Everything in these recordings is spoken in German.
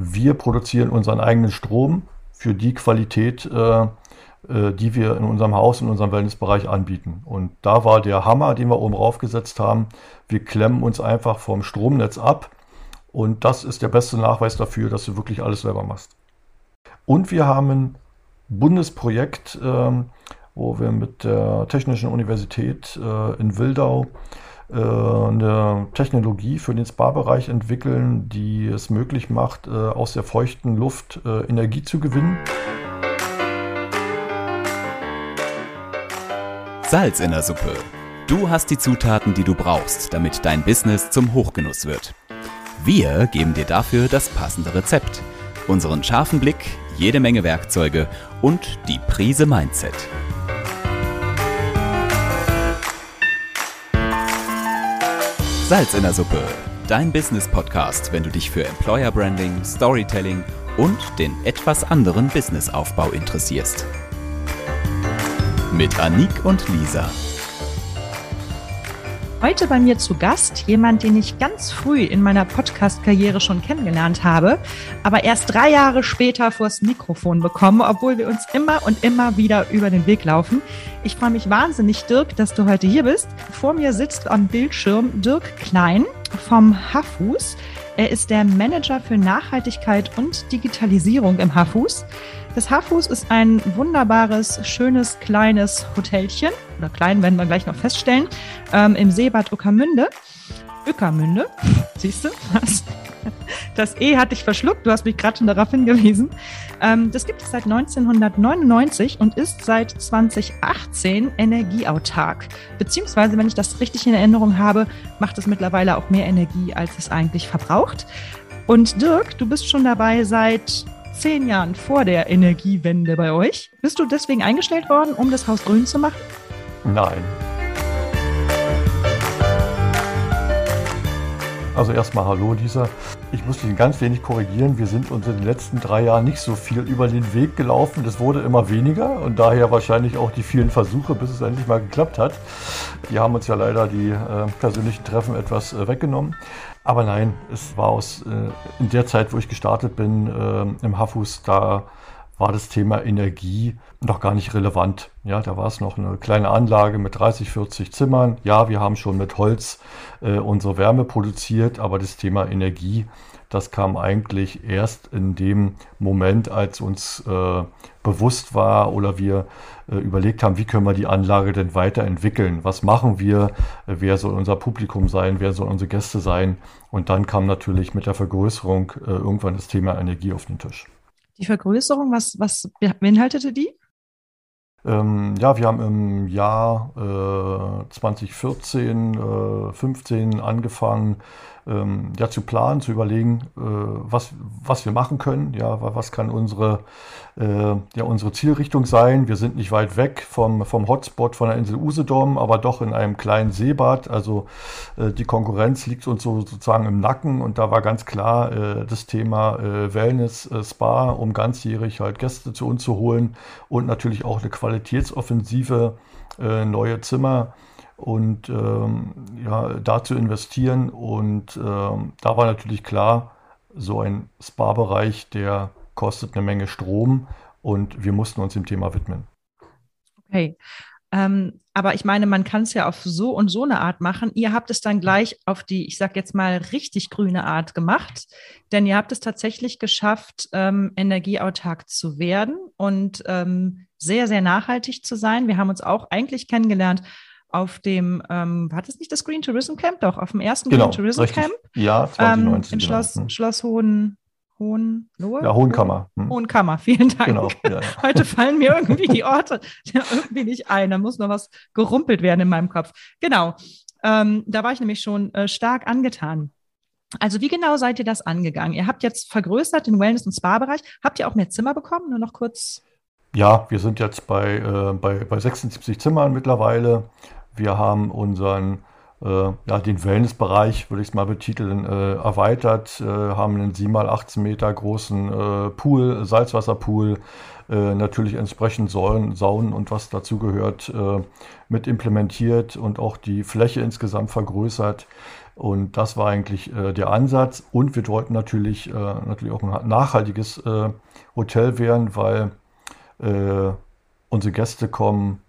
wir produzieren unseren eigenen Strom für die Qualität, äh, äh, die wir in unserem Haus, in unserem Wellnessbereich anbieten. Und da war der Hammer, den wir oben raufgesetzt haben. Wir klemmen uns einfach vom Stromnetz ab. Und das ist der beste Nachweis dafür, dass du wirklich alles selber machst. Und wir haben ein Bundesprojekt, ähm, wo wir mit der Technischen Universität äh, in Wildau eine Technologie für den Spa-Bereich entwickeln, die es möglich macht, äh, aus der feuchten Luft äh, Energie zu gewinnen. Salz in der Suppe. Du hast die Zutaten, die du brauchst, damit dein Business zum Hochgenuss wird. Wir geben dir dafür das passende Rezept, unseren scharfen Blick, jede Menge Werkzeuge und die Prise Mindset. Salz in der Suppe, dein Business-Podcast, wenn du dich für Employer Branding, Storytelling und den etwas anderen Businessaufbau interessierst mit Anik und Lisa. Heute bei mir zu Gast jemand, den ich ganz früh in meiner Podcast-Karriere schon kennengelernt habe, aber erst drei Jahre später vors Mikrofon bekomme, obwohl wir uns immer und immer wieder über den Weg laufen. Ich freue mich wahnsinnig, Dirk, dass du heute hier bist. Vor mir sitzt am Bildschirm Dirk Klein vom Hafus. Er ist der Manager für Nachhaltigkeit und Digitalisierung im Hafus. Das Hafus ist ein wunderbares, schönes, kleines Hotelchen, oder klein werden wir gleich noch feststellen, ähm, im Seebad Uckermünde. Ueckermünde, siehst du? Was? Das E hatte ich verschluckt, du hast mich gerade schon darauf hingewiesen. Ähm, das gibt es seit 1999 und ist seit 2018 energieautark. Beziehungsweise, wenn ich das richtig in Erinnerung habe, macht es mittlerweile auch mehr Energie, als es eigentlich verbraucht. Und Dirk, du bist schon dabei seit zehn Jahren vor der Energiewende bei euch. Bist du deswegen eingestellt worden, um das Haus grün zu machen? Nein. Also erstmal hallo Lisa. Ich muss dich ganz wenig korrigieren. Wir sind uns in den letzten drei Jahren nicht so viel über den Weg gelaufen. Das wurde immer weniger und daher wahrscheinlich auch die vielen Versuche, bis es endlich mal geklappt hat. Die haben uns ja leider die äh, persönlichen Treffen etwas äh, weggenommen. Aber nein, es war aus äh, in der Zeit, wo ich gestartet bin äh, im Hafus, da war das Thema Energie noch gar nicht relevant. Ja, da war es noch eine kleine Anlage mit 30, 40 Zimmern. Ja, wir haben schon mit Holz äh, unsere Wärme produziert, aber das Thema Energie, das kam eigentlich erst in dem Moment, als uns äh, bewusst war oder wir äh, überlegt haben, wie können wir die Anlage denn weiterentwickeln? Was machen wir? Äh, wer soll unser Publikum sein? Wer soll unsere Gäste sein? Und dann kam natürlich mit der Vergrößerung äh, irgendwann das Thema Energie auf den Tisch. Die Vergrößerung, was, was beinhaltete die? Ähm, ja, wir haben im Jahr äh, 2014, äh, 15 angefangen, ähm, ja, zu planen, zu überlegen, äh, was, was wir machen können. Ja, was kann unsere, äh, ja, unsere Zielrichtung sein? Wir sind nicht weit weg vom, vom Hotspot von der Insel Usedom, aber doch in einem kleinen Seebad. Also äh, die Konkurrenz liegt uns so, sozusagen im Nacken und da war ganz klar äh, das Thema äh, Wellness, äh, Spa, um ganzjährig halt Gäste zu uns zu holen und natürlich auch eine Qualitätsoffensive, neue Zimmer und ähm, ja, da zu investieren. Und ähm, da war natürlich klar, so ein Spa-Bereich, der kostet eine Menge Strom und wir mussten uns dem Thema widmen. Okay. Ähm, aber ich meine, man kann es ja auf so und so eine Art machen. Ihr habt es dann gleich auf die, ich sag jetzt mal, richtig grüne Art gemacht, denn ihr habt es tatsächlich geschafft, ähm, energieautark zu werden und ähm, sehr, sehr nachhaltig zu sein. Wir haben uns auch eigentlich kennengelernt auf dem, ähm, war das nicht das Green Tourism Camp? Doch, auf dem ersten genau, Green Tourism richtig. Camp. Ja, 2019. Ähm, in Schloss, genau. Schloss Hohen, Hohenlohe? Ja, Hohenkammer. Hm. Hohenkammer, vielen Dank. Genau, ja, ja. Heute fallen mir irgendwie die Orte irgendwie nicht ein. Da muss noch was gerumpelt werden in meinem Kopf. Genau. Ähm, da war ich nämlich schon äh, stark angetan. Also wie genau seid ihr das angegangen? Ihr habt jetzt vergrößert den Wellness- und Spa-Bereich. Habt ihr auch mehr Zimmer bekommen? Nur noch kurz. Ja, wir sind jetzt bei, äh, bei, bei 76 Zimmern mittlerweile. Wir haben unseren äh, ja, den Wellnessbereich, würde ich es mal betiteln, äh, erweitert, äh, haben einen 7 mal 18 Meter großen äh, Pool, Salzwasserpool, äh, natürlich entsprechend Säulen, Saunen und was dazugehört, äh, mit implementiert und auch die Fläche insgesamt vergrößert. Und das war eigentlich der Ansatz. Und wir wollten natürlich, natürlich auch ein nachhaltiges Hotel werden, weil unsere Gäste kommen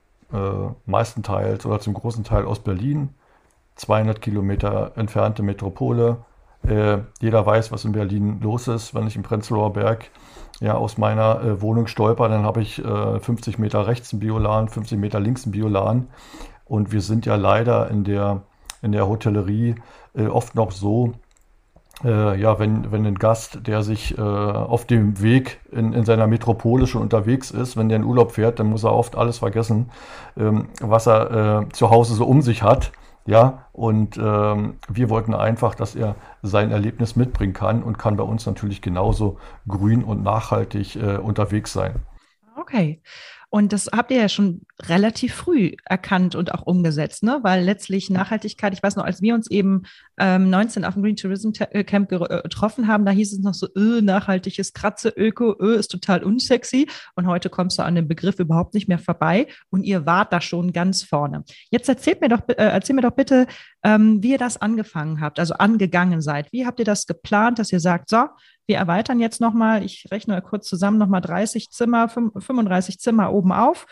meistenteils oder zum großen Teil aus Berlin, 200 Kilometer entfernte Metropole. jeder weiß, was in Berlin los ist, wenn ich im Prenzlauer Berg ja, aus meiner äh, Wohnung stolper, dann habe ich äh, 50 Meter rechts ein Biolan, 50 Meter links ein Biolan. Und wir sind ja leider in der, in der Hotellerie äh, oft noch so, äh, ja, wenn, wenn ein Gast, der sich äh, auf dem Weg in, in seiner Metropole schon unterwegs ist, wenn der in Urlaub fährt, dann muss er oft alles vergessen, ähm, was er äh, zu Hause so um sich hat. Ja, und ähm, wir wollten einfach, dass er sein Erlebnis mitbringen kann und kann bei uns natürlich genauso grün und nachhaltig äh, unterwegs sein. Okay. Und das habt ihr ja schon relativ früh erkannt und auch umgesetzt, ne? Weil letztlich Nachhaltigkeit, ich weiß noch, als wir uns eben ähm, 19 auf dem Green Tourism äh, Camp äh, getroffen haben, da hieß es noch so, öh, nachhaltiges Kratze, Öko, öh, ist total unsexy. Und heute kommst du an dem Begriff überhaupt nicht mehr vorbei und ihr wart da schon ganz vorne. Jetzt erzählt mir doch, äh, erzähl mir doch bitte, ähm, wie ihr das angefangen habt, also angegangen seid. Wie habt ihr das geplant, dass ihr sagt, so, wir erweitern jetzt nochmal, ich rechne kurz zusammen, nochmal 30 Zimmer, 35 Zimmer oben auf,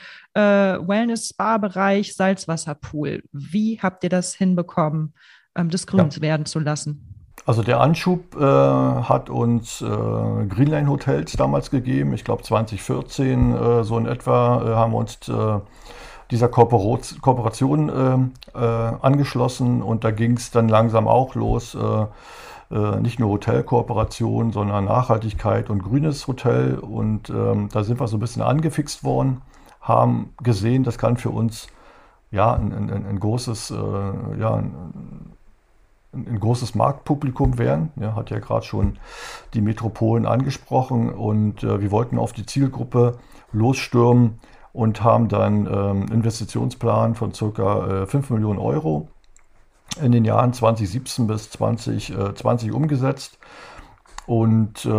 Wellness-Spa-Bereich, Salzwasserpool. Wie habt ihr das hinbekommen, ähm, das grün ja. werden zu lassen? Also der Anschub äh, hat uns äh, Greenline Hotels damals gegeben. Ich glaube 2014 äh, so in etwa äh, haben wir uns äh, dieser Kooperation äh, angeschlossen und da ging es dann langsam auch los nicht nur Hotelkooperation, sondern Nachhaltigkeit und grünes Hotel. Und ähm, da sind wir so ein bisschen angefixt worden, haben gesehen, das kann für uns ja ein, ein, ein großes, äh, ja, ein, ein, großes Marktpublikum werden. Ja, hat ja gerade schon die Metropolen angesprochen und äh, wir wollten auf die Zielgruppe losstürmen und haben dann ähm, Investitionsplan von ca. 5 Millionen Euro in den Jahren 2017 bis 2020 äh, umgesetzt. Und äh,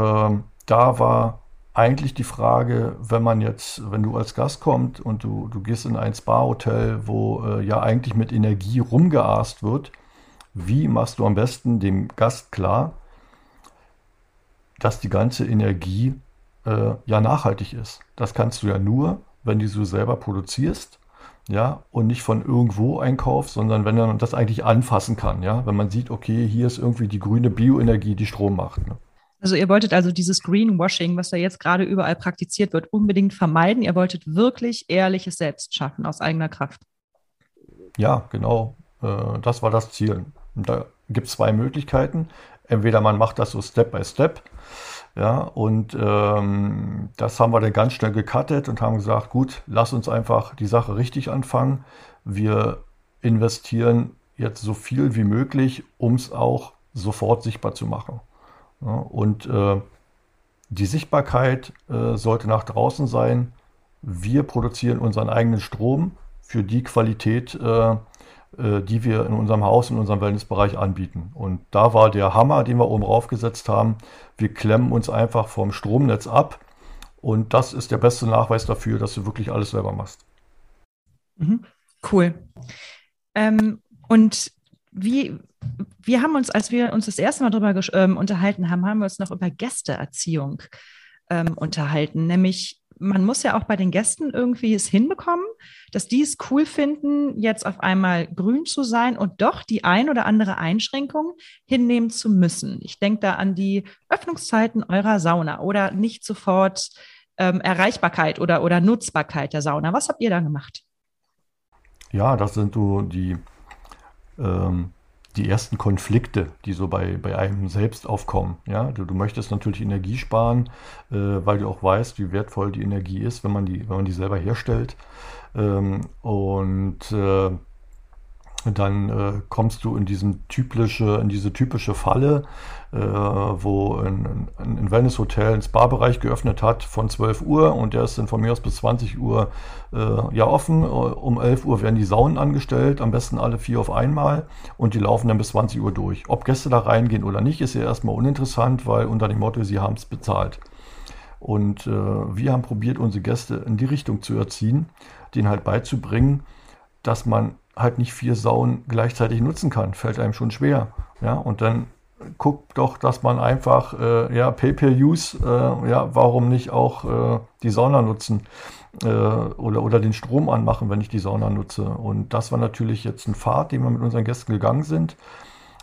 da war eigentlich die Frage, wenn man jetzt, wenn du als Gast kommst und du, du gehst in ein Spa-Hotel, wo äh, ja eigentlich mit Energie rumgeast wird, wie machst du am besten dem Gast klar, dass die ganze Energie äh, ja nachhaltig ist? Das kannst du ja nur, wenn du sie selber produzierst ja, und nicht von irgendwo einkauft, sondern wenn man das eigentlich anfassen kann, ja, wenn man sieht, okay, hier ist irgendwie die grüne Bioenergie, die Strom macht. Ne? Also ihr wolltet also dieses Greenwashing, was da jetzt gerade überall praktiziert wird, unbedingt vermeiden. Ihr wolltet wirklich ehrliches Selbst schaffen aus eigener Kraft. Ja, genau. Äh, das war das Ziel. Und da gibt es zwei Möglichkeiten. Entweder man macht das so Step by Step ja, und ähm, das haben wir dann ganz schnell gecuttet und haben gesagt, gut, lass uns einfach die Sache richtig anfangen. Wir investieren jetzt so viel wie möglich, um es auch sofort sichtbar zu machen. Ja, und äh, die Sichtbarkeit äh, sollte nach draußen sein. Wir produzieren unseren eigenen Strom für die Qualität, äh, äh, die wir in unserem Haus, in unserem Wellnessbereich anbieten. Und da war der Hammer, den wir oben raufgesetzt haben. Wir klemmen uns einfach vom Stromnetz ab. Und das ist der beste Nachweis dafür, dass du wirklich alles selber machst. Mhm. Cool. Ähm, und wie, wir haben uns, als wir uns das erste Mal darüber ähm, unterhalten haben, haben wir uns noch über Gästeerziehung ähm, unterhalten, nämlich man muss ja auch bei den Gästen irgendwie es hinbekommen, dass die es cool finden, jetzt auf einmal grün zu sein und doch die ein oder andere Einschränkung hinnehmen zu müssen. Ich denke da an die Öffnungszeiten eurer Sauna oder nicht sofort ähm, Erreichbarkeit oder, oder Nutzbarkeit der Sauna. Was habt ihr da gemacht? Ja, das sind so die ähm, die ersten Konflikte, die so bei, bei einem selbst aufkommen. Ja, du, du möchtest natürlich Energie sparen, äh, weil du auch weißt, wie wertvoll die Energie ist, wenn man die, wenn man die selber herstellt. Ähm, und äh, dann äh, kommst du in, diesem typische, in diese typische Falle, äh, wo ein, ein, Wellness-Hotel, ein Spa-Bereich geöffnet hat von 12 Uhr und der ist dann von mir aus bis 20 Uhr äh, ja offen. Um 11 Uhr werden die Saunen angestellt, am besten alle vier auf einmal und die laufen dann bis 20 Uhr durch. Ob Gäste da reingehen oder nicht, ist ja erstmal uninteressant, weil unter dem Motto, sie haben es bezahlt. Und äh, wir haben probiert, unsere Gäste in die Richtung zu erziehen, denen halt beizubringen, dass man halt nicht vier Saunen gleichzeitig nutzen kann. Fällt einem schon schwer. Ja, und dann guckt doch, dass man einfach, äh, ja, Pay-Per-Use, äh, ja, warum nicht auch äh, die Sauna nutzen äh, oder, oder den Strom anmachen, wenn ich die Sauna nutze. Und das war natürlich jetzt ein Pfad, den wir mit unseren Gästen gegangen sind,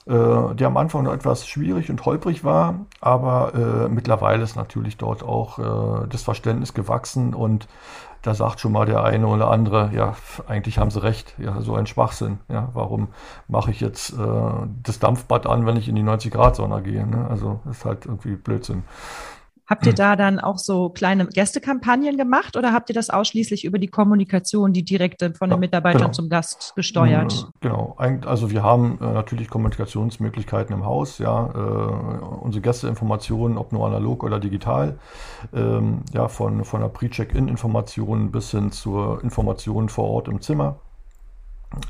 äh, der am Anfang noch etwas schwierig und holprig war, aber äh, mittlerweile ist natürlich dort auch das Verständnis gewachsen und da sagt schon mal der eine oder andere, ja, eigentlich haben sie recht, ja, so ein Schwachsinn. Ja, warum mache ich jetzt äh, das Dampfbad an, wenn ich in die 90 Grad Sonne gehe? Ne? Also ist halt irgendwie Blödsinn. Habt ihr da dann auch so kleine Gästekampagnen gemacht oder habt ihr das ausschließlich über die Kommunikation, die direkte von den Mitarbeitern genau. zum Gast gesteuert? Äh, genau, also wir haben äh, natürlich Kommunikationsmöglichkeiten im Haus, ja, äh, unsere Gästeinformationen, ob nur analog oder digital, ähm, ja, von, von der Pre-Check-In-Information bis hin zur Information vor Ort im Zimmer.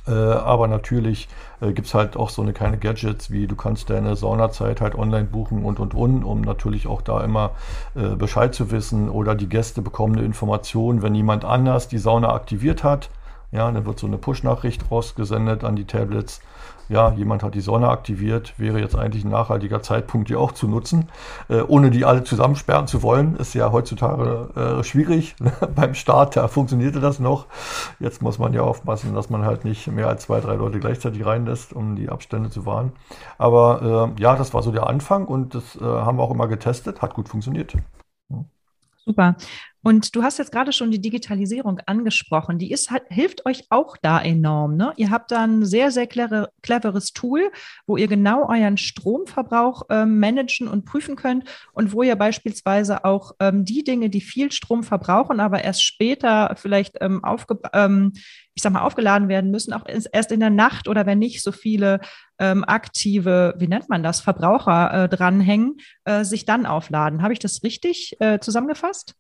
Äh, aber natürlich äh, gibt es halt auch so eine kleine Gadgets, wie du kannst deine Saunazeit halt online buchen und und und, um natürlich auch da immer äh, Bescheid zu wissen. Oder die Gäste bekommen eine Information, wenn jemand anders die Sauna aktiviert hat. Ja, dann wird so eine Push-Nachricht rausgesendet an die Tablets ja, jemand hat die Sonne aktiviert, wäre jetzt eigentlich ein nachhaltiger Zeitpunkt, die auch zu nutzen, äh, ohne die alle zusammensperren zu wollen. Ist ja heutzutage äh, schwierig. Beim Start, da funktionierte das noch. Jetzt muss man ja aufpassen, dass man halt nicht mehr als zwei, drei Leute gleichzeitig reinlässt, um die Abstände zu wahren. Aber äh, ja, das war so der Anfang und das äh, haben wir auch immer getestet, hat gut funktioniert. Super. Und du hast jetzt gerade schon die Digitalisierung angesprochen. Die ist, hilft euch auch da enorm. Ne? Ihr habt da ein sehr, sehr clever, cleveres Tool, wo ihr genau euren Stromverbrauch ähm, managen und prüfen könnt und wo ihr beispielsweise auch ähm, die Dinge, die viel Strom verbrauchen, aber erst später vielleicht ähm, aufge, ähm, ich sag mal, aufgeladen werden müssen, auch erst in der Nacht oder wenn nicht so viele ähm, aktive, wie nennt man das, Verbraucher äh, dranhängen, äh, sich dann aufladen. Habe ich das richtig äh, zusammengefasst?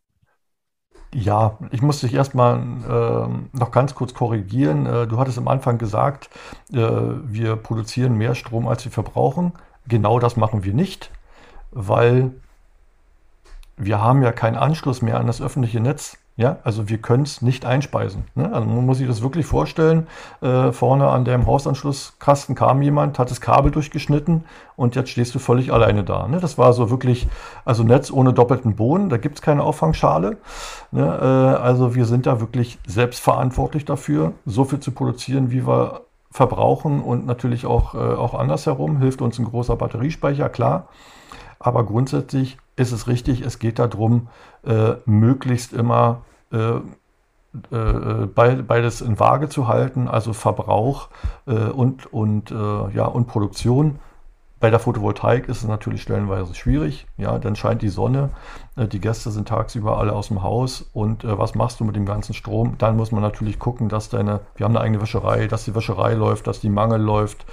Ja, ich muss dich erstmal äh, noch ganz kurz korrigieren. Äh, du hattest am Anfang gesagt, äh, wir produzieren mehr Strom, als wir verbrauchen. Genau das machen wir nicht, weil wir haben ja keinen Anschluss mehr an das öffentliche Netz. Ja, also wir können es nicht einspeisen. Ne? Also man muss sich das wirklich vorstellen. Äh, vorne an dem Hausanschlusskasten kam jemand, hat das Kabel durchgeschnitten und jetzt stehst du völlig alleine da. Ne? Das war so wirklich, also Netz ohne doppelten Boden, da gibt es keine Auffangschale. Ne? Äh, also wir sind da wirklich selbstverantwortlich dafür, so viel zu produzieren, wie wir verbrauchen und natürlich auch, äh, auch andersherum. Hilft uns ein großer Batteriespeicher, klar. Aber grundsätzlich ist es richtig, es geht darum, äh, möglichst immer äh, äh, beides in Waage zu halten, also Verbrauch äh, und, und, äh, ja, und Produktion. Bei der Photovoltaik ist es natürlich stellenweise schwierig. Ja, dann scheint die Sonne, die Gäste sind tagsüber alle aus dem Haus und was machst du mit dem ganzen Strom? Dann muss man natürlich gucken, dass deine, wir haben eine eigene Wäscherei, dass die Wäscherei läuft, dass die Mangel läuft,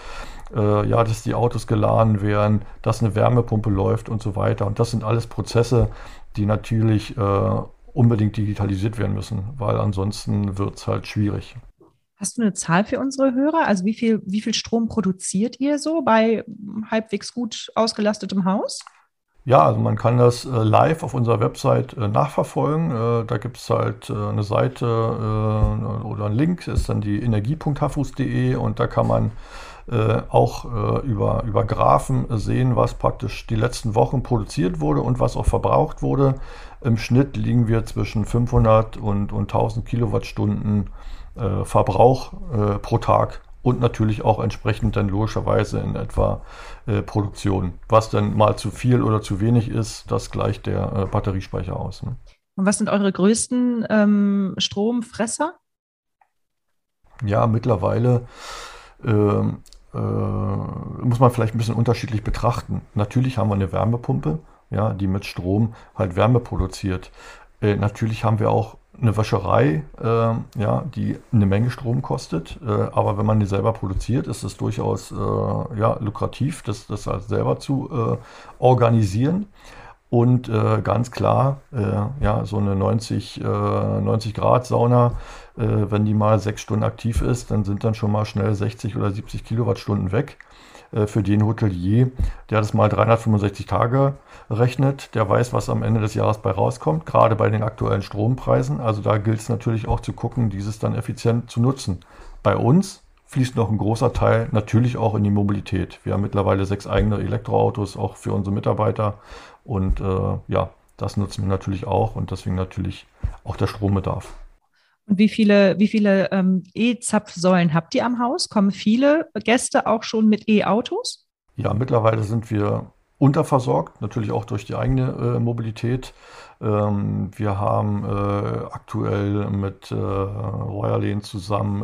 ja, dass die Autos geladen werden, dass eine Wärmepumpe läuft und so weiter. Und das sind alles Prozesse, die natürlich äh, unbedingt digitalisiert werden müssen, weil ansonsten wird es halt schwierig. Hast du eine Zahl für unsere Hörer? Also wie viel, wie viel Strom produziert ihr so bei halbwegs gut ausgelastetem Haus? Ja, also man kann das äh, live auf unserer Website äh, nachverfolgen. Äh, da gibt es halt äh, eine Seite äh, oder einen Link, ist dann die energie.hafus.de und da kann man äh, auch äh, über, über Graphen sehen, was praktisch die letzten Wochen produziert wurde und was auch verbraucht wurde. Im Schnitt liegen wir zwischen 500 und, und 1000 Kilowattstunden äh, Verbrauch äh, pro Tag und natürlich auch entsprechend dann logischerweise in etwa äh, Produktion. Was dann mal zu viel oder zu wenig ist, das gleicht der äh, Batteriespeicher aus. Ne? Und was sind eure größten ähm, Stromfresser? Ja, mittlerweile ähm, äh, muss man vielleicht ein bisschen unterschiedlich betrachten. Natürlich haben wir eine Wärmepumpe, ja, die mit Strom halt Wärme produziert. Äh, natürlich haben wir auch eine Wäscherei, äh, ja, die eine Menge Strom kostet. Äh, aber wenn man die selber produziert, ist es durchaus äh, ja, lukrativ, das, das halt selber zu äh, organisieren. Und äh, ganz klar, äh, ja, so eine 90, äh, 90 Grad Sauna, wenn die mal sechs Stunden aktiv ist, dann sind dann schon mal schnell 60 oder 70 Kilowattstunden weg. Äh, für den Hotelier, der das mal 365 Tage rechnet, der weiß, was am Ende des Jahres bei rauskommt, gerade bei den aktuellen Strompreisen. Also da gilt es natürlich auch zu gucken, dieses dann effizient zu nutzen. Bei uns fließt noch ein großer Teil natürlich auch in die Mobilität. Wir haben mittlerweile sechs eigene Elektroautos, auch für unsere Mitarbeiter. Und äh, ja, das nutzen wir natürlich auch und deswegen natürlich auch der Strombedarf. Und wie viele, wie viele ähm, E-Zapfsäulen habt ihr am Haus? Kommen viele Gäste auch schon mit E-Autos? Ja, mittlerweile sind wir unterversorgt, natürlich auch durch die eigene äh, Mobilität. Ähm, wir haben äh, aktuell mit äh, Royalen zusammen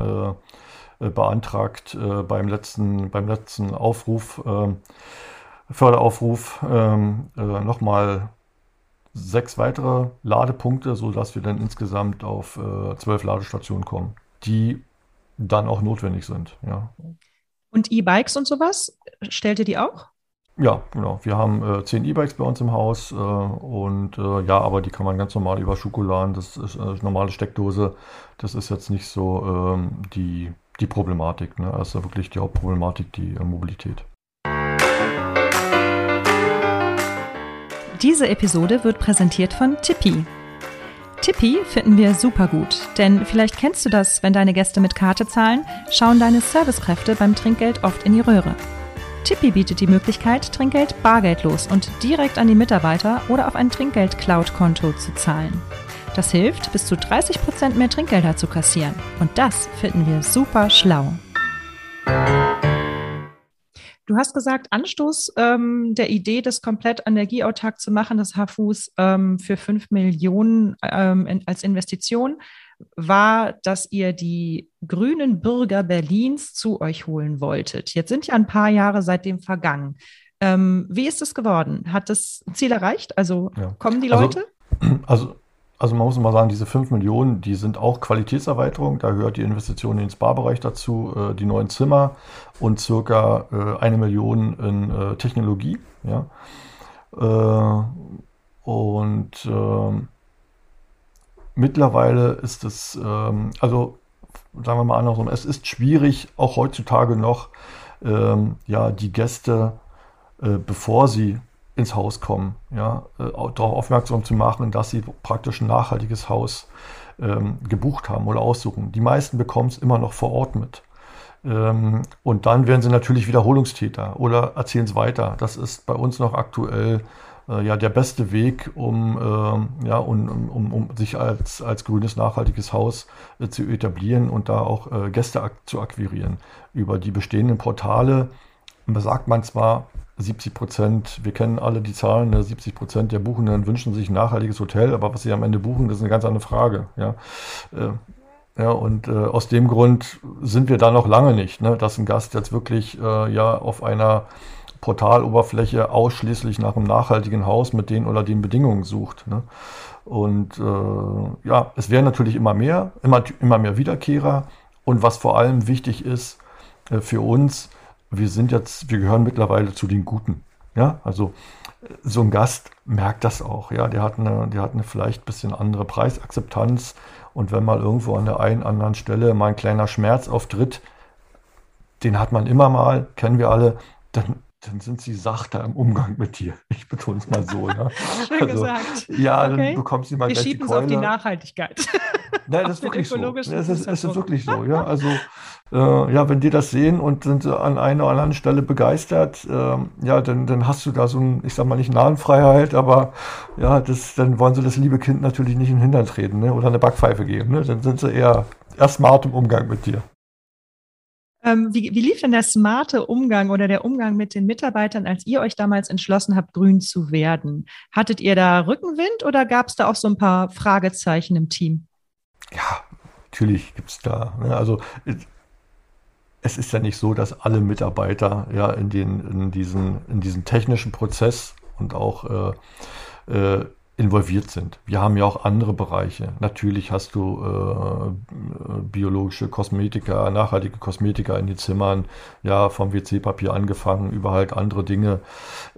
äh, äh, beantragt äh, beim, letzten, beim letzten Aufruf, ähm, Förderaufruf, ähm, nochmal sechs weitere Ladepunkte, sodass wir dann insgesamt auf äh, zwölf Ladestationen kommen, die dann auch notwendig sind. Ja. Und E-Bikes und sowas, stellt ihr die auch? Ja, genau. Wir haben äh, zehn E-Bikes bei uns im Haus äh, und äh, ja, aber die kann man ganz normal über Schokoladen, das ist eine äh, normale Steckdose. Das ist jetzt nicht so ähm, die, die Problematik. Ne? Das ist ja wirklich die Hauptproblematik, die äh, Mobilität. Diese Episode wird präsentiert von Tippi. Tippi finden wir super gut, denn vielleicht kennst du das, wenn deine Gäste mit Karte zahlen, schauen deine Servicekräfte beim Trinkgeld oft in die Röhre. Tippi bietet die Möglichkeit, Trinkgeld bargeldlos und direkt an die Mitarbeiter oder auf ein Trinkgeld-Cloud-Konto zu zahlen. Das hilft, bis zu 30% mehr Trinkgelder zu kassieren. Und das finden wir super schlau. Du hast gesagt, Anstoß ähm, der Idee, das komplett energieautark zu machen, das HFUS ähm, für 5 Millionen ähm, in, als Investition, war, dass ihr die grünen Bürger Berlins zu euch holen wolltet. Jetzt sind ja ein paar Jahre seitdem vergangen. Ähm, wie ist es geworden? Hat das Ziel erreicht? Also ja. kommen die also, Leute? Also, also also man muss mal sagen, diese 5 Millionen, die sind auch Qualitätserweiterung. Da gehört die Investition in den Spa-Bereich dazu, äh, die neuen Zimmer und circa äh, eine Million in äh, Technologie. Ja. Äh, und ähm, mittlerweile ist es, ähm, also sagen wir mal andersrum, es ist schwierig, auch heutzutage noch, ähm, ja, die Gäste, äh, bevor sie ins Haus kommen, ja, äh, darauf aufmerksam zu machen, dass sie praktisch ein nachhaltiges Haus ähm, gebucht haben oder aussuchen. Die meisten bekommen es immer noch vor Ort mit. Ähm, und dann werden sie natürlich Wiederholungstäter oder erzählen es weiter. Das ist bei uns noch aktuell äh, ja der beste Weg, um, äh, ja, um, um, um, sich als, als grünes, nachhaltiges Haus äh, zu etablieren und da auch äh, Gäste ak zu akquirieren. Über die bestehenden Portale sagt man zwar, 70 Prozent, wir kennen alle die Zahlen, 70 ne, Prozent der Buchenden wünschen sich ein nachhaltiges Hotel, aber was sie am Ende buchen, das ist eine ganz andere Frage. Ja, äh, ja und äh, aus dem Grund sind wir da noch lange nicht, ne, dass ein Gast jetzt wirklich äh, ja auf einer Portaloberfläche ausschließlich nach einem nachhaltigen Haus mit den oder den Bedingungen sucht. Ne. Und äh, ja, es werden natürlich immer mehr, immer, immer mehr Wiederkehrer. Und was vor allem wichtig ist äh, für uns, wir sind jetzt, wir gehören mittlerweile zu den Guten. Ja, also so ein Gast merkt das auch. Ja, der hat eine, der hat eine vielleicht ein bisschen andere Preisakzeptanz. Und wenn mal irgendwo an der einen anderen Stelle mal ein kleiner Schmerz auftritt, den hat man immer mal, kennen wir alle, dann dann sind sie sachter im Umgang mit dir. Ich betone es mal so. Ja. Schön also, gesagt. Ja, okay. dann bekommst du mal Wir schieben es auf die Nachhaltigkeit. Nein, das ist wirklich so. Es ist, es ist wirklich so. Ja, also äh, ja, wenn die das sehen und sind an einer oder anderen Stelle begeistert, äh, ja, dann, dann hast du da so ein, ich sag mal nicht Nahenfreiheit, aber ja, das, dann wollen sie das liebe Kind natürlich nicht in den Hintern treten ne? oder eine Backpfeife geben. Ne? Dann sind sie eher, eher smart im Umgang mit dir. Ähm, wie, wie, lief denn der smarte Umgang oder der Umgang mit den Mitarbeitern, als ihr euch damals entschlossen habt, grün zu werden? Hattet ihr da Rückenwind oder gab es da auch so ein paar Fragezeichen im Team? Ja, natürlich gibt es da. Ne? Also es ist ja nicht so, dass alle Mitarbeiter ja in, den, in, diesen, in diesen technischen Prozess und auch äh, äh, involviert sind. Wir haben ja auch andere Bereiche. Natürlich hast du äh, biologische Kosmetika, nachhaltige Kosmetika in den Zimmern, ja, vom WC-Papier angefangen, über halt andere Dinge.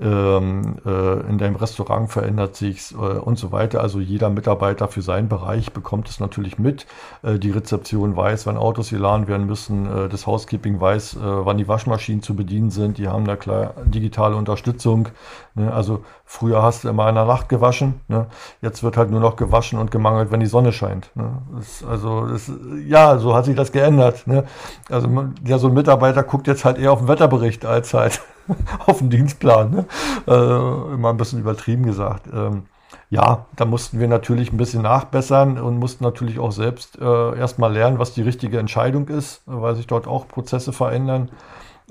Ähm, äh, in deinem Restaurant verändert sich's äh, und so weiter. Also jeder Mitarbeiter für seinen Bereich bekommt es natürlich mit. Äh, die Rezeption weiß, wann Autos geladen werden müssen. Äh, das Housekeeping weiß, äh, wann die Waschmaschinen zu bedienen sind. Die haben da klar digitale Unterstützung. Ne? Also früher hast du immer in der Nacht gewaschen. Ne? Jetzt wird halt nur noch gewaschen und gemangelt, wenn die Sonne scheint. Ne? Das, also das, ja, so hat sich das geändert. Ne? Also ja, so ein Mitarbeiter guckt jetzt halt eher auf den Wetterbericht als halt auf den Dienstplan. Ne? Äh, immer ein bisschen übertrieben gesagt. Ähm, ja, da mussten wir natürlich ein bisschen nachbessern und mussten natürlich auch selbst äh, erstmal lernen, was die richtige Entscheidung ist, weil sich dort auch Prozesse verändern.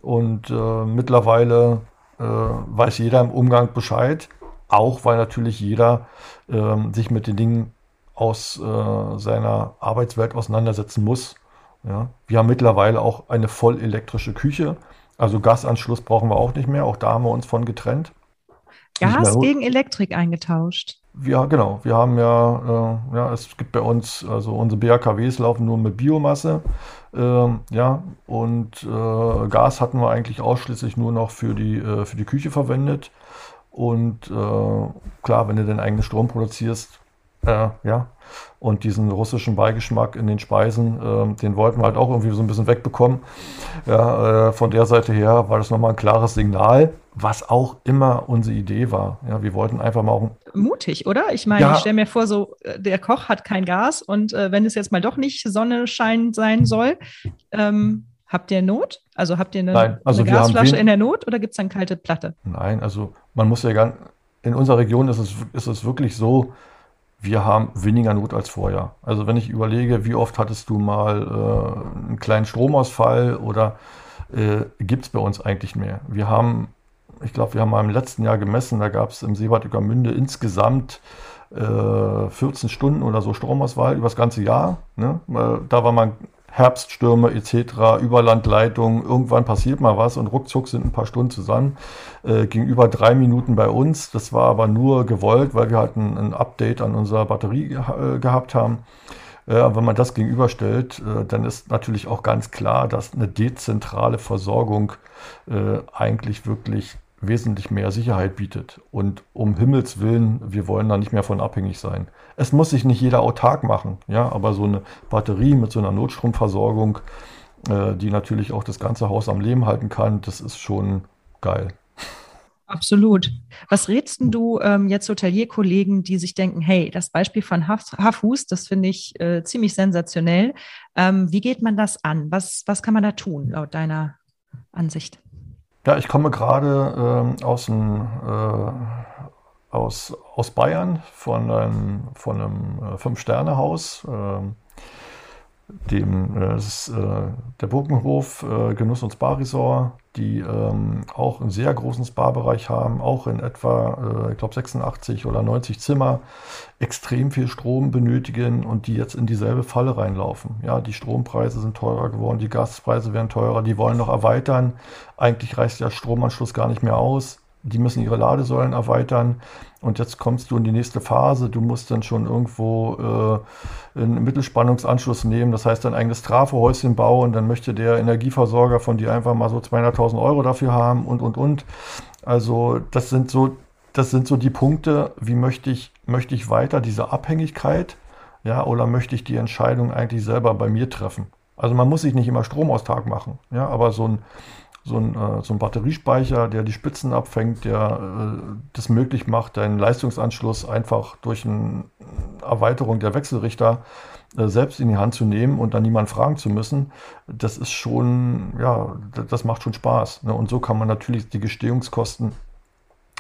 Und äh, mittlerweile weiß jeder im Umgang Bescheid, auch weil natürlich jeder ähm, sich mit den Dingen aus äh, seiner Arbeitswelt auseinandersetzen muss. Ja. Wir haben mittlerweile auch eine voll elektrische Küche. Also Gasanschluss brauchen wir auch nicht mehr. Auch da haben wir uns von getrennt. Gas gegen Elektrik eingetauscht. Ja, genau. Wir haben ja, äh, ja, es gibt bei uns, also unsere BHKWs laufen nur mit Biomasse. Ähm, ja, und äh, Gas hatten wir eigentlich ausschließlich nur noch für die, äh, für die Küche verwendet. Und äh, klar, wenn du deinen eigenen Strom produzierst, äh, ja, und diesen russischen Beigeschmack in den Speisen, äh, den wollten wir halt auch irgendwie so ein bisschen wegbekommen. Ja, äh, von der Seite her war das nochmal ein klares Signal, was auch immer unsere Idee war. Ja, wir wollten einfach mal auch. Mutig, oder? Ich meine, ja. ich stelle mir vor, so äh, der Koch hat kein Gas und äh, wenn es jetzt mal doch nicht Sonnenschein sein soll, ähm, Habt ihr Not? Also habt ihr eine, Nein, also eine Gasflasche in der Not oder gibt es dann kalte Platte? Nein, also man muss ja ganz, in unserer Region ist es, ist es wirklich so, wir haben weniger Not als vorher. Also wenn ich überlege, wie oft hattest du mal äh, einen kleinen Stromausfall oder äh, gibt es bei uns eigentlich mehr. Wir haben, ich glaube, wir haben mal im letzten Jahr gemessen, da gab es im Seebad Münde insgesamt äh, 14 Stunden oder so Stromausfall über das ganze Jahr. Ne? Da war man Herbststürme etc., Überlandleitungen, irgendwann passiert mal was und ruckzuck sind ein paar Stunden zusammen. Äh, gegenüber drei Minuten bei uns. Das war aber nur gewollt, weil wir halt ein, ein Update an unserer Batterie ge äh, gehabt haben. Äh, wenn man das gegenüberstellt, äh, dann ist natürlich auch ganz klar, dass eine dezentrale Versorgung äh, eigentlich wirklich wesentlich mehr Sicherheit bietet. Und um Himmels Willen, wir wollen da nicht mehr von abhängig sein. Es muss sich nicht jeder autark machen, ja, aber so eine Batterie mit so einer Notstromversorgung, äh, die natürlich auch das ganze Haus am Leben halten kann, das ist schon geil. Absolut. Was rätst du ähm, jetzt Hotelierkollegen, die sich denken, hey, das Beispiel von Hafus, das finde ich äh, ziemlich sensationell. Ähm, wie geht man das an? Was, was kann man da tun, laut deiner Ansicht? Ja, ich komme gerade äh, aus, ein, äh, aus, aus Bayern von einem, von einem äh, Fünf-Sterne-Haus. Ähm, dem, äh, das äh, der Burgenhof äh, Genuss und Spa Resort, die ähm, auch einen sehr großen Spa-Bereich haben, auch in etwa, äh, ich glaube 86 oder 90 Zimmer, extrem viel Strom benötigen und die jetzt in dieselbe Falle reinlaufen. Ja, die Strompreise sind teurer geworden, die Gaspreise werden teurer, die wollen noch erweitern. Eigentlich reicht der Stromanschluss gar nicht mehr aus die müssen ihre Ladesäulen erweitern. Und jetzt kommst du in die nächste Phase. Du musst dann schon irgendwo äh, einen Mittelspannungsanschluss nehmen. Das heißt, dein eigenes Trafohäuschen bauen. Dann möchte der Energieversorger von dir einfach mal so 200.000 Euro dafür haben und, und, und. Also das sind so, das sind so die Punkte. Wie möchte ich, möchte ich weiter diese Abhängigkeit? Ja, oder möchte ich die Entscheidung eigentlich selber bei mir treffen? Also man muss sich nicht immer Stromaustag machen. Ja, aber so ein, so ein, äh, so ein Batteriespeicher, der die Spitzen abfängt, der äh, das möglich macht, deinen Leistungsanschluss einfach durch eine Erweiterung der Wechselrichter äh, selbst in die Hand zu nehmen und dann niemand fragen zu müssen, das ist schon, ja, das macht schon Spaß. Ne? Und so kann man natürlich die Gestehungskosten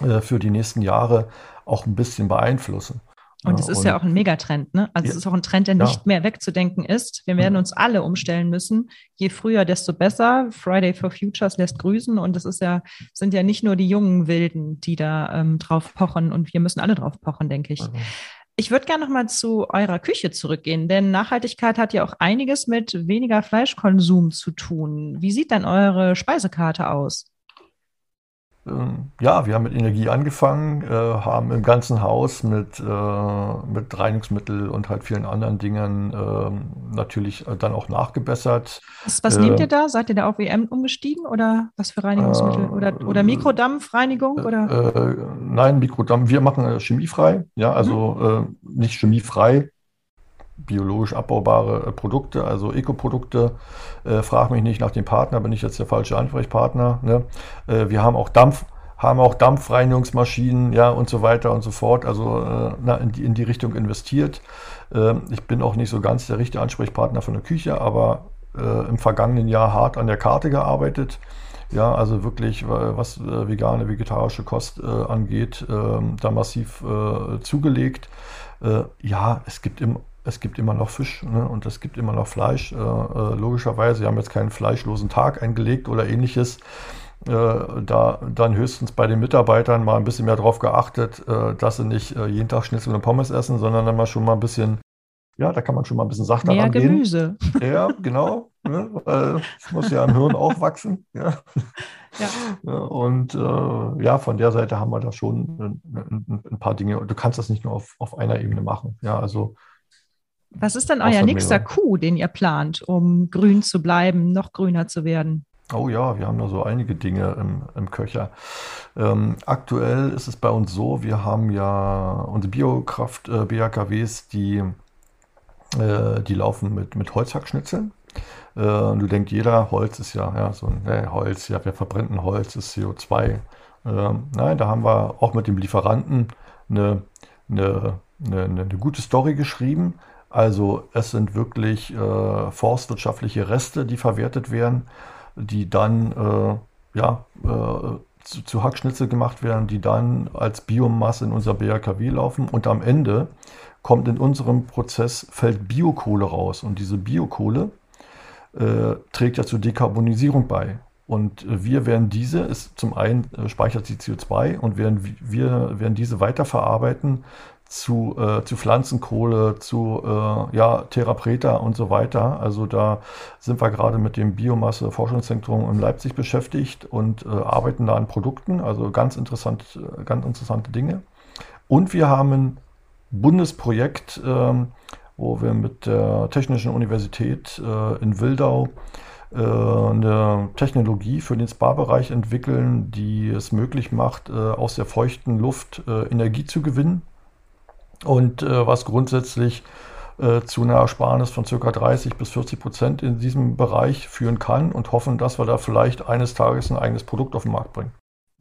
äh, für die nächsten Jahre auch ein bisschen beeinflussen. Und es ist ja auch ein Megatrend, ne? Also ja, es ist auch ein Trend, der ja. nicht mehr wegzudenken ist. Wir werden uns alle umstellen müssen. Je früher, desto besser. Friday for Futures lässt grüßen und es ist ja, sind ja nicht nur die jungen Wilden, die da ähm, drauf pochen und wir müssen alle drauf pochen, denke ich. Mhm. Ich würde gerne nochmal zu eurer Küche zurückgehen, denn Nachhaltigkeit hat ja auch einiges mit weniger Fleischkonsum zu tun. Wie sieht denn eure Speisekarte aus? Ähm, ja, wir haben mit Energie angefangen, äh, haben im ganzen Haus mit, äh, mit Reinigungsmittel und halt vielen anderen Dingen äh, natürlich dann auch nachgebessert. Was, was nehmt ihr da? Seid ihr da auf EM umgestiegen oder was für Reinigungsmittel? oder, äh, oder Mikrodampfreinigung? Oder? Äh, nein, Mikrodampf. Wir machen chemiefrei, ja, also mhm. nicht chemiefrei, biologisch abbaubare äh, Produkte, also Ekoprodukte. Äh, frag mich nicht nach dem Partner, bin ich jetzt der falsche Ansprechpartner. Ne? Äh, wir haben auch Dampf, haben auch Dampfreinigungsmaschinen, ja und so weiter und so fort. Also äh, in, die, in die Richtung investiert. Ähm, ich bin auch nicht so ganz der richtige Ansprechpartner von der Küche, aber äh, im vergangenen Jahr hart an der Karte gearbeitet. Ja, also wirklich, was äh, vegane, vegetarische Kost angeht, ähm, da massiv zugelegt. ja, es gibt im es gibt immer noch Fisch ne, und es gibt immer noch Fleisch. Äh, äh, logischerweise, wir haben jetzt keinen fleischlosen Tag eingelegt oder ähnliches. Äh, da dann höchstens bei den Mitarbeitern mal ein bisschen mehr darauf geachtet, äh, dass sie nicht äh, jeden Tag Schnitzel und Pommes essen, sondern dann mal schon mal ein bisschen, ja, da kann man schon mal ein bisschen sachter Mehr rangehen. Gemüse. Ja, genau. ne, es muss ja am Hirn auch wachsen. Ja. ja. Und äh, ja, von der Seite haben wir da schon ein, ein, ein, paar Dinge. Du kannst das nicht nur auf, auf einer Ebene machen. Ja, also was ist denn euer nächster Coup, den ihr plant, um grün zu bleiben, noch grüner zu werden? Oh ja, wir haben da so einige Dinge im, im Köcher. Ähm, aktuell ist es bei uns so, wir haben ja unsere Biokraft äh, BAKWs, die, äh, die laufen mit, mit Holzhackschnitzeln. Äh, du denkst, jeder Holz ist ja, ja so ein äh, Holz, ja, wir verbrennten Holz ist CO2. Ähm, nein, da haben wir auch mit dem Lieferanten eine, eine, eine, eine gute Story geschrieben also es sind wirklich äh, forstwirtschaftliche Reste, die verwertet werden, die dann äh, ja, äh, zu, zu, Hackschnitzel gemacht werden, die dann als Biomasse in unser BRKW laufen und am Ende kommt in unserem Prozess fällt Biokohle raus und diese Biokohle äh, trägt ja zur Dekarbonisierung bei. Und wir werden diese, ist zum einen äh, speichert sie CO2 und werden, wir werden diese weiterverarbeiten zu, äh, zu Pflanzenkohle, zu äh, ja, Therapreta und so weiter. Also da sind wir gerade mit dem Biomasse-Forschungszentrum in Leipzig beschäftigt und äh, arbeiten da an Produkten, also ganz, interessant, äh, ganz interessante Dinge. Und wir haben ein Bundesprojekt, ähm, wo wir mit der Technischen Universität äh, in Wildau äh, eine Technologie für den Spa-Bereich entwickeln, die es möglich macht, aus der feuchten Luft Energie zu gewinnen und äh, was grundsätzlich äh, zu einer Ersparnis von ca. 30 bis 40 Prozent in diesem Bereich führen kann und hoffen, dass wir da vielleicht eines Tages ein eigenes Produkt auf den Markt bringen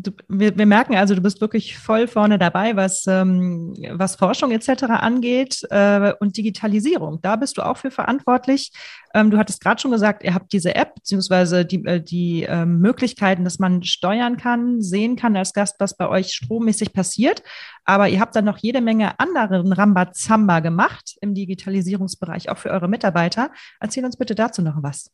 du, wir, wir, merken also, du bist wirklich voll vorne dabei, was, ähm, was Forschung etc. angeht äh, und Digitalisierung. Da bist du auch für verantwortlich. Ähm, du hattest gerade schon gesagt, ihr habt diese App beziehungsweise die, äh, die äh, Möglichkeiten, dass man steuern kann, sehen kann als Gast, was bei euch strommäßig passiert. Aber ihr habt dann noch jede Menge anderen Rambazamba gemacht im Digitalisierungsbereich, auch für eure Mitarbeiter. Erzähl uns bitte dazu noch was.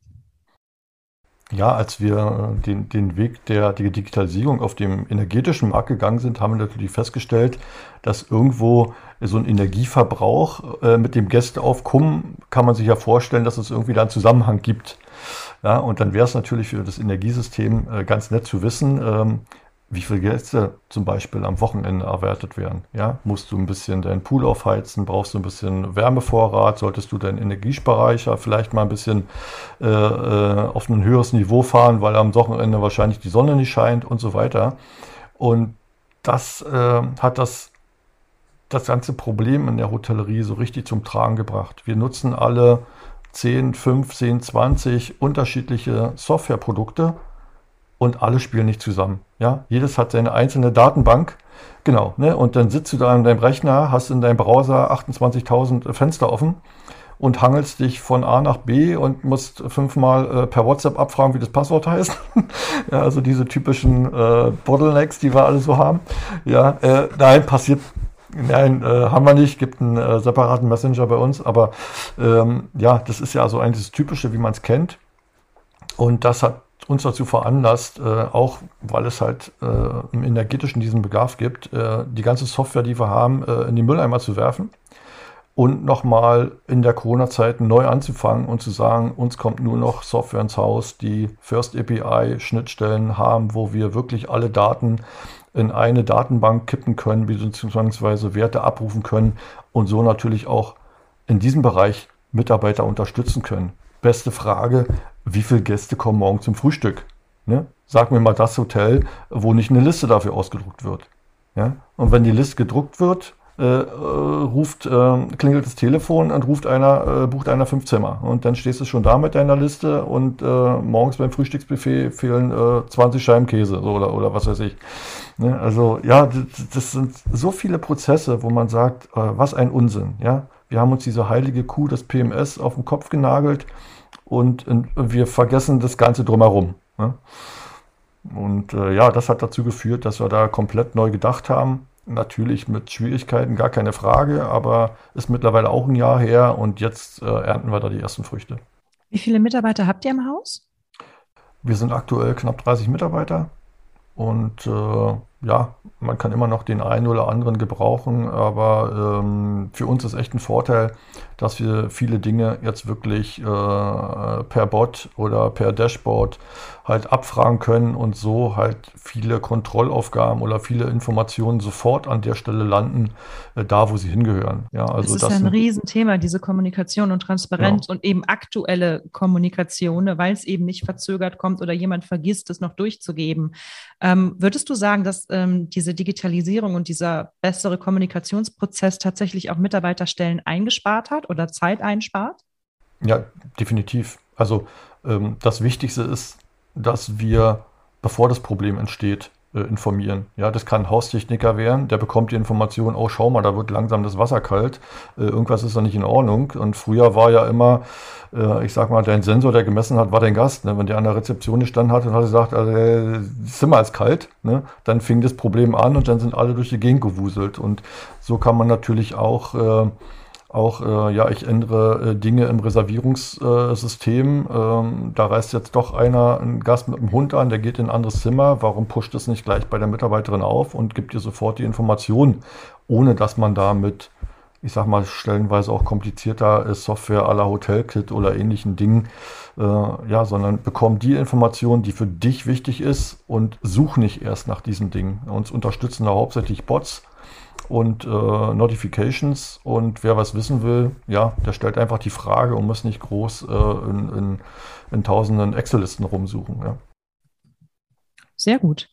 Ja, als wir äh, den, den Weg der Digitalisierung auf dem energetischen Markt gegangen sind, haben wir natürlich festgestellt, dass irgendwo so ein Energieverbrauch äh, mit dem Gästeaufkommen kann man sich ja vorstellen, dass es irgendwie da einen Zusammenhang gibt. Ja, und dann wäre es natürlich für das Energiesystem äh, ganz nett zu wissen, ähm, wie viele Gäste zum Beispiel am Wochenende erwartet werden. Ja, musst du ein bisschen deinen Pool aufheizen, brauchst du ein bisschen Wärmevorrat, solltest du deinen Energiespeicher vielleicht mal ein bisschen äh, äh, auf ein höheres Niveau fahren, weil am Wochenende wahrscheinlich die Sonne nicht scheint und so weiter. Und das äh, hat das, das ganze Problem in der Hotellerie so richtig zum Tragen gebracht. Wir nutzen alle 10, 15, 20 unterschiedliche Softwareprodukte und alle spielen nicht zusammen. Ja, jedes hat seine einzelne Datenbank. Genau, ne? Und dann sitzt du da an deinem Rechner, hast in deinem Browser 28.000 Fenster offen und hangelst dich von A nach B und musst fünfmal äh, per WhatsApp abfragen, wie das Passwort heißt. ja, also diese typischen äh, Bottlenecks, die wir alle so haben. Ja, äh, nein, passiert. Nein, äh, haben wir nicht, gibt einen äh, separaten Messenger bei uns, aber ähm, ja, das ist ja so eines Typische, wie man es kennt. Und das hat uns dazu veranlasst, äh, auch weil es halt äh, im energetischen diesen Bedarf gibt, äh, die ganze Software, die wir haben, äh, in die Mülleimer zu werfen und nochmal in der Corona-Zeit neu anzufangen und zu sagen, uns kommt nur noch Software ins Haus, die First API Schnittstellen haben, wo wir wirklich alle Daten in eine Datenbank kippen können, beziehungsweise Werte abrufen können und so natürlich auch in diesem Bereich Mitarbeiter unterstützen können. Beste Frage, wie viele Gäste kommen morgen zum Frühstück? Ne? Sag mir mal das Hotel, wo nicht eine Liste dafür ausgedruckt wird. Ja? Und wenn die Liste gedruckt wird, äh, äh, ruft, äh, klingelt das Telefon und ruft einer, äh, bucht einer fünf Zimmer. Und dann stehst du schon da mit deiner Liste und äh, morgens beim Frühstücksbuffet fehlen 20 Scheiben Käse so, oder, oder was weiß ich. Ne? Also ja, das, das, sind so viele Prozesse, wo man sagt, was ein Unsinn. Ja? Wir haben uns diese heilige Kuh, das PMS, auf den Kopf genagelt und, und wir vergessen das Ganze drumherum. Ne? Und äh, ja, das hat dazu geführt, dass wir da komplett neu gedacht haben. Natürlich mit Schwierigkeiten, gar keine Frage, aber ist mittlerweile auch ein Jahr her und jetzt äh, ernten wir da die ersten Früchte. Wie viele Mitarbeiter habt ihr im Haus? Wir sind aktuell knapp 30 Mitarbeiter und äh, ja, man kann immer noch den einen oder anderen gebrauchen, aber ähm, für uns ist echt ein Vorteil, dass wir viele Dinge jetzt wirklich äh, per Bot oder per Dashboard halt abfragen können und so halt viele Kontrollaufgaben oder viele Informationen sofort an der Stelle landen, äh, da wo sie hingehören. Ja, also das ist das ja ein Riesenthema, diese Kommunikation und Transparenz ja. und eben aktuelle Kommunikation, ne, weil es eben nicht verzögert kommt oder jemand vergisst, es noch durchzugeben. Ähm, würdest du sagen, dass ähm, diese Digitalisierung und dieser bessere Kommunikationsprozess tatsächlich auch Mitarbeiterstellen eingespart hat oder Zeit einspart? Ja, definitiv. Also ähm, das Wichtigste ist, dass wir, bevor das Problem entsteht, äh, informieren. Ja, das kann ein Haustechniker werden, der bekommt die Information, oh schau mal, da wird langsam das Wasser kalt, äh, irgendwas ist da nicht in Ordnung. Und früher war ja immer, äh, ich sag mal, dein Sensor, der gemessen hat, war dein Gast. Ne? Wenn der an der Rezeption gestanden hat und hat gesagt, also, das Zimmer ist kalt, ne? dann fing das Problem an und dann sind alle durch die Gegend gewuselt. Und so kann man natürlich auch äh, auch, äh, ja, ich ändere äh, Dinge im Reservierungssystem. Ähm, da reist jetzt doch einer, ein Gast mit einem Hund an, der geht in ein anderes Zimmer. Warum pusht es nicht gleich bei der Mitarbeiterin auf und gibt ihr sofort die Information, ohne dass man da mit, ich sag mal, stellenweise auch komplizierter Software aller Hotelkit oder ähnlichen Dingen, äh, ja, sondern bekomm die Information, die für dich wichtig ist und such nicht erst nach diesen Dingen. Uns unterstützen da hauptsächlich Bots und äh, Notifications. Und wer was wissen will, ja, der stellt einfach die Frage und muss nicht groß äh, in, in, in, tausenden Excel-Listen rumsuchen. Ja. Sehr gut.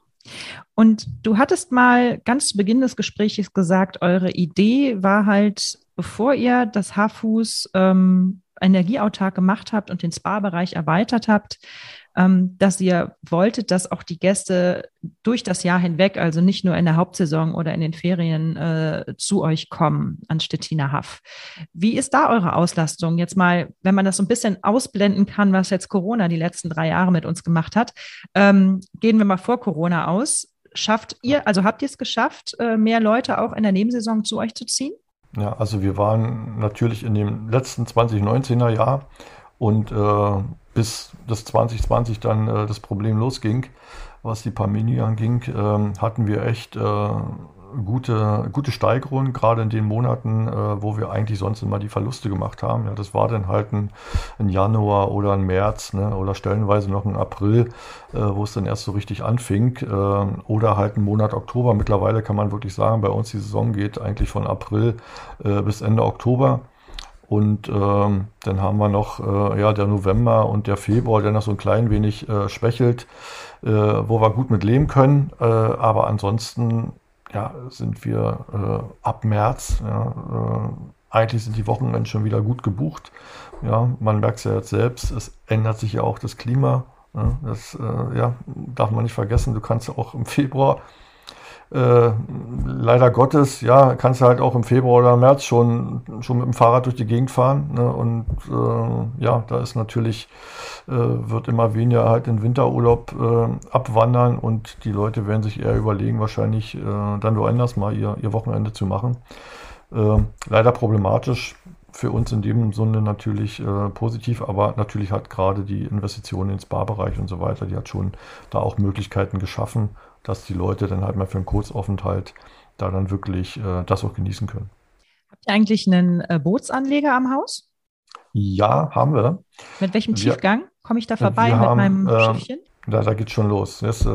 Und du hattest mal ganz zu Beginn des Gesprächs gesagt, eure Idee war halt, bevor ihr das Haarfuß ähm, energieautark gemacht habt und den Spa-Bereich erweitert habt, ähm, dass ihr wolltet, dass auch die Gäste durch das Jahr hinweg, also nicht nur in der Hauptsaison oder in den Ferien, äh, zu euch kommen an Stettiner Haff. Wie ist da eure Auslastung? Jetzt mal, wenn man das so ein bisschen ausblenden kann, was jetzt Corona die letzten drei Jahre mit uns gemacht hat, ähm, gehen wir mal vor Corona aus. Schafft ihr, also habt ihr es geschafft, äh, mehr Leute auch in der Nebensaison zu euch zu ziehen? Ja, also wir waren natürlich in dem letzten 2019er Jahr und äh, bis das 2020 dann äh, das Problem losging, was die Pandemie anging, äh, hatten wir echt äh, gute, gute Steigerungen, gerade in den Monaten, äh, wo wir eigentlich sonst immer die Verluste gemacht haben. Ja, das war dann halt ein, ein Januar oder ein März ne, oder stellenweise noch ein April, äh, wo es dann erst so richtig anfing. Äh, oder halt ein Monat Oktober. Mittlerweile kann man wirklich sagen, bei uns die Saison geht eigentlich von April äh, bis Ende Oktober. Und ähm, dann haben wir noch äh, ja, der November und der Februar, der noch so ein klein wenig äh, schwächelt, äh, wo wir gut mit leben können. Äh, aber ansonsten ja, sind wir äh, ab März, ja, äh, eigentlich sind die Wochenenden schon wieder gut gebucht. Ja, man merkt es ja jetzt selbst, es ändert sich ja auch das Klima. Ja, das ja, darf man nicht vergessen. Du kannst auch im Februar äh, leider Gottes, ja, kannst du halt auch im Februar oder März schon, schon mit dem Fahrrad durch die Gegend fahren. Ne? Und äh, ja, da ist natürlich, äh, wird immer weniger halt in Winterurlaub äh, abwandern und die Leute werden sich eher überlegen, wahrscheinlich äh, dann woanders mal ihr, ihr Wochenende zu machen. leider problematisch für uns in dem Sinne natürlich positiv, aber natürlich hat gerade die Investition ins Barbereich und so weiter, die hat schon da auch Möglichkeiten geschaffen, dass die Leute dann halt mal für einen Kurzaufenthalt da dann wirklich äh, das auch genießen können. Habt ihr eigentlich einen äh, Bootsanleger am Haus? Ja, haben wir. Mit welchem Tiefgang komme ich da vorbei mit haben, meinem äh, Schiffchen? Da, da geht's schon los. Das, äh,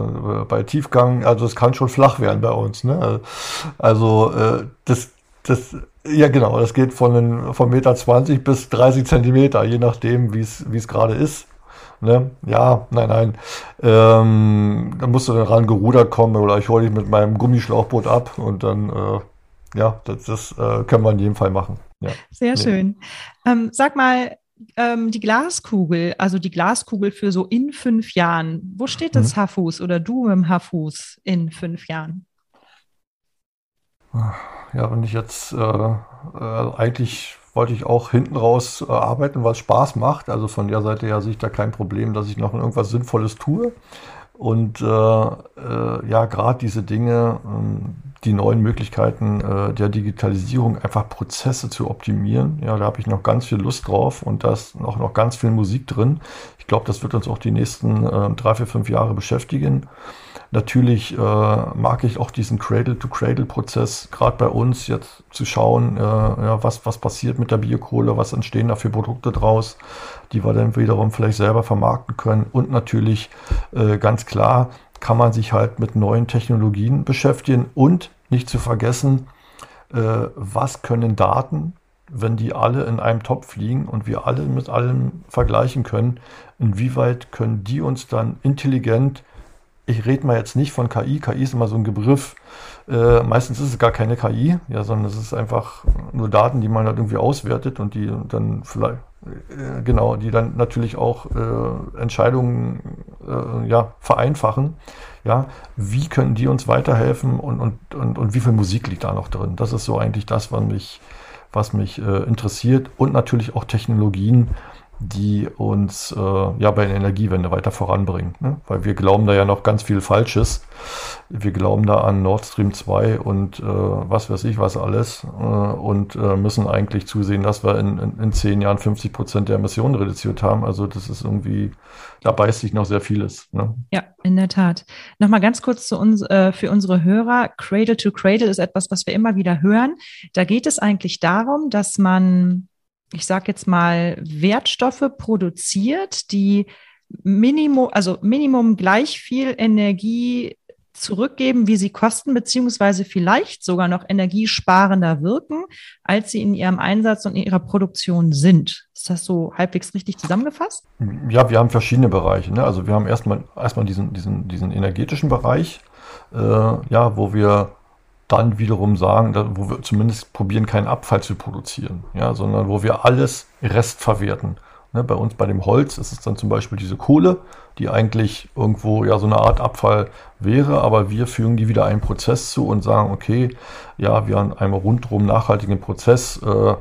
bei Tiefgang, also es kann schon flach werden bei uns. Ne? Also äh, das, das, ja genau, das geht von, den, von Meter 20 bis 30 Zentimeter, je nachdem, wie es gerade ist. Ne? Ja, nein, nein. Ähm, da musst du dann ran gerudert kommen oder ich hole dich mit meinem Gummischlauchboot ab und dann, äh, ja, das, das äh, können wir in jedem Fall machen. Ja. Sehr Nee. schön. Ähm, sag mal, ähm, die Glaskugel, also die Glaskugel für so in fünf Jahren. Wo steht das Mhm. Hafus oder du dem Hafus in fünf Jahren? Ja, wenn ich jetzt, äh, äh, eigentlich wollte ich auch hinten raus äh, arbeiten, was Spaß macht. Also von der Seite her sehe ich da kein Problem, dass ich noch irgendwas Sinnvolles tue. Und äh, äh, ja, gerade diese Dinge, ähm, die neuen Möglichkeiten äh, der Digitalisierung, einfach Prozesse zu optimieren. Ja, da habe ich noch ganz viel Lust drauf und da ist auch noch ganz viel Musik drin. Ich glaube, das wird uns auch die nächsten äh, drei, vier, fünf Jahre beschäftigen. Natürlich äh, mag ich auch diesen Cradle-to-Cradle-Prozess, gerade bei uns jetzt zu schauen, äh, ja, was, was passiert mit der Biokohle, was entstehen da für Produkte draus, die wir dann wiederum vielleicht selber vermarkten können. Und natürlich äh, ganz klar kann man sich halt mit neuen Technologien beschäftigen und nicht zu vergessen, äh, was können Daten, wenn die alle in einem Topf liegen und wir alle mit allem vergleichen können, inwieweit können die uns dann intelligent ich rede mal jetzt nicht von KI. KI ist immer so ein Begriff. Äh, meistens ist es gar keine KI, ja, sondern es ist einfach nur Daten, die man halt irgendwie auswertet und die dann vielleicht, äh, genau, die dann natürlich auch äh, Entscheidungen äh, ja, vereinfachen. Ja, wie können die uns weiterhelfen und, und, und, und wie viel Musik liegt da noch drin? Das ist so eigentlich das, was mich, was mich äh, interessiert und natürlich auch Technologien, die uns äh, ja bei der Energiewende weiter voranbringen. Ne? Weil wir glauben da ja noch ganz viel Falsches. Wir glauben da an Nord Stream 2 und äh, was weiß ich was alles äh, und äh, müssen eigentlich zusehen, dass wir in, in, in zehn Jahren 50 Prozent der Emissionen reduziert haben. Also das ist irgendwie, da beißt sich noch sehr vieles. Ne? Ja, in der Tat. Nochmal ganz kurz zu uns, äh, für unsere Hörer. Cradle to Cradle ist etwas, was wir immer wieder hören. Da geht es eigentlich darum, dass man, ich sage jetzt mal, Wertstoffe produziert, die Minimum, also Minimum gleich viel Energie zurückgeben, wie sie kosten, beziehungsweise vielleicht sogar noch energiesparender wirken, als sie in ihrem Einsatz und in ihrer Produktion sind. Ist das so halbwegs richtig zusammengefasst? Ja, wir haben verschiedene Bereiche. Ne? Also wir haben erstmal erstmal diesen, diesen, diesen energetischen Bereich, äh, ja, wo wir dann wiederum sagen, wo wir zumindest probieren, keinen Abfall zu produzieren, ja, sondern wo wir alles restverwerten. Ne, bei uns bei dem Holz ist es dann zum Beispiel diese Kohle, die eigentlich irgendwo ja so eine Art Abfall wäre, aber wir fügen die wieder einen Prozess zu und sagen, okay, ja, wir haben einen rundherum nachhaltigen Prozess, äh,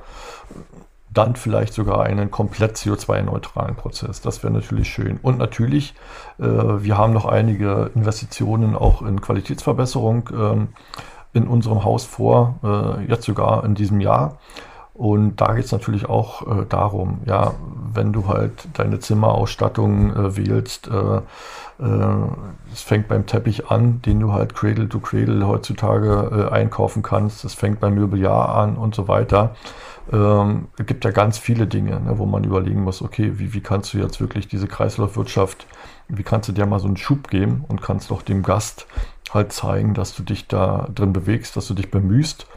dann vielleicht sogar einen komplett CO2-neutralen Prozess. Das wäre natürlich schön. Und natürlich, äh, wir haben noch einige Investitionen auch in Qualitätsverbesserung ähm, in unserem Haus vor, äh, jetzt sogar in diesem Jahr. Und da geht es natürlich auch äh, darum, ja, wenn du halt deine Zimmerausstattung äh, wählst, äh, äh, es fängt beim Teppich an, den du halt Cradle to Cradle heutzutage äh, einkaufen kannst. Es fängt beim Möbeljahr an und so weiter. Ähm, es gibt ja ganz viele Dinge, ne, wo man überlegen muss, okay, wie, wie kannst du jetzt wirklich diese Kreislaufwirtschaft, wie kannst du dir mal so einen Schub geben und kannst auch dem Gast halt zeigen, dass du dich da drin bewegst, dass du dich bemühst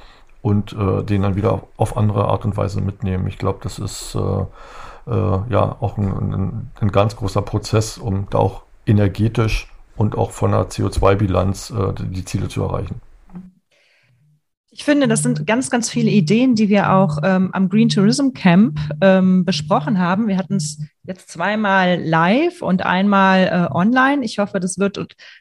und äh, den dann wieder auf andere Art und Weise mitnehmen. Ich glaube, das ist äh, äh, ja auch ein, ein, ein, ganz großer Prozess, um da auch energetisch und auch von der CO2-Bilanz äh, die Ziele zu erreichen. Ich finde, das sind ganz, ganz viele Ideen, die wir auch ähm, am Green Tourism Camp ähm, besprochen haben. Wir hatten es jetzt zweimal live und einmal äh, online. Ich hoffe, das wird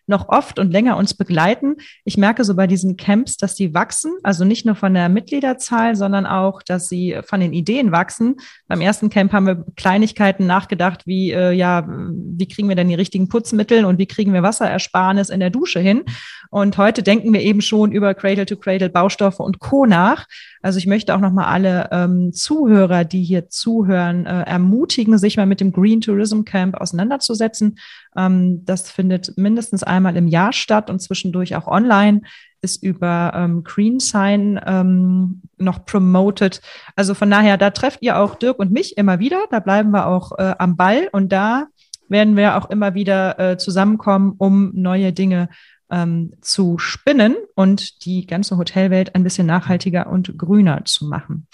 noch oft und länger uns begleiten. Ich merke so bei diesen Camps, dass die wachsen, also nicht nur von der Mitgliederzahl, sondern auch, dass sie von den Ideen wachsen. Beim ersten Camp haben wir Kleinigkeiten nachgedacht, wie äh, ja, wie kriegen wir denn die richtigen Putzmittel und wie kriegen wir Wasserersparnis in der Dusche hin? Und heute denken wir eben schon über Cradle-to-Cradle Baustoffe und Co. nach. Also ich möchte auch nochmal alle ähm, Zuhörer, die hier zuhören, äh, ermutigen, sich mal mit dem Green Tourism Camp auseinanderzusetzen. Ähm, das findet mindestens einmal im Jahr statt und zwischendurch auch online. ist über ähm, GreenSign ähm, noch promoted. Also von daher, da trefft ihr auch Dirk und mich immer wieder. Da bleiben wir auch äh, am Ball und da werden wir auch immer wieder äh, zusammenkommen, um neue Dinge ähm, zu spinnen und die ganze Hotelwelt ein bisschen nachhaltiger und grüner zu machen.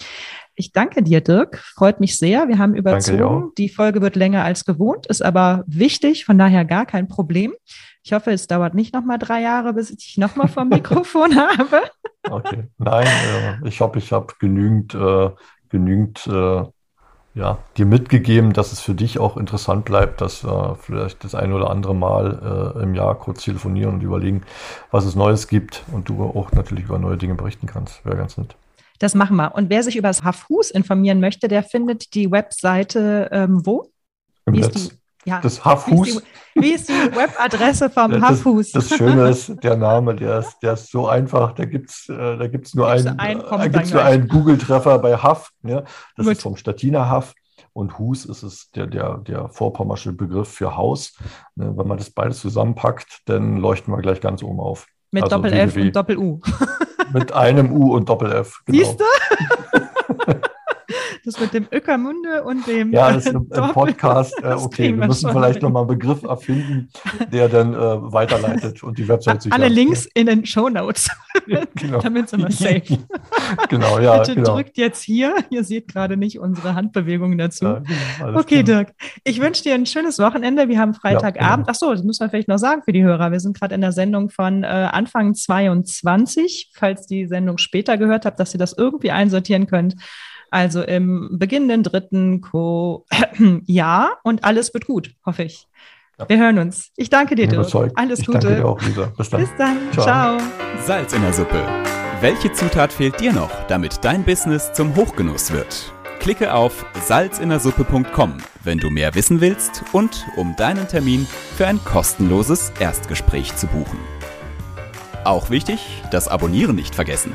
Ich danke dir, Dirk. Freut mich sehr. Wir haben überzogen. Die Folge wird länger als gewohnt, ist aber wichtig, von daher gar kein Problem. Ich hoffe, es dauert nicht nochmal drei Jahre, bis ich dich nochmal vom Mikrofon habe. Okay. Nein, äh, ich hoffe, ich habe genügend, äh, genügend äh, ja, dir mitgegeben, dass es für dich auch interessant bleibt, dass wir vielleicht das ein oder andere Mal äh, im Jahr kurz telefonieren und überlegen, was es Neues gibt und du auch natürlich über neue Dinge berichten kannst. Wäre ganz nett. Das machen wir. Und wer sich über das Hafhus informieren möchte, der findet die Webseite ähm, wo? Im Wie Netz. Die, ja, das Hafhus. Wie ist die, Webadresse vom das, Hafhus? Das Schöne ist, der Name, der ist, der ist so einfach, da gibt es äh, da gibt's nur, einen, ein, äh, gibt's nur einen Google-Treffer bei Haff. Ja? Das Gut. ist vom Statiner Haff. Und Hus ist es der, der, der vorpommersche Begriff für Haus. Ne, wenn man das beides zusammenpackt, dann leuchten wir gleich ganz oben auf. Mit also Doppel-F und Doppel-U. Mit einem U und Doppel-F. Genau. Siehst du? Das mit dem Öckermunde und dem. Ja, das ist im, im Podcast. Äh, okay, wir müssen vielleicht nochmal einen Begriff erfinden, der dann äh, weiterleitet und die Website sich. Alle Links in den Show Notes, genau. damit sind wir safe. genau, ja. Bitte genau. drückt jetzt hier. Ihr seht gerade nicht unsere Handbewegungen dazu. Ja, genau, okay, klar. Dirk. Ich wünsche dir ein schönes Wochenende. Wir haben Freitagabend. Ja, genau. Ach so, das muss man vielleicht noch sagen für die Hörer. Wir sind gerade in der Sendung von äh, Anfang 22. Falls die Sendung später gehört habt, dass ihr das irgendwie einsortieren könnt. Also im beginnenden dritten Co Jahr und alles wird gut, hoffe ich. Ja. Wir hören uns. Ich danke dir, Dirk. Alles ich Gute. Danke dir auch, Lisa. Bis dann. Bis dann. Ciao. Ciao. Salz in der Suppe. Welche Zutat fehlt dir noch, damit dein Business zum Hochgenuss wird? Klicke auf salzinnersuppe.com, wenn du mehr wissen willst und um deinen Termin für ein kostenloses Erstgespräch zu buchen. Auch wichtig, das Abonnieren nicht vergessen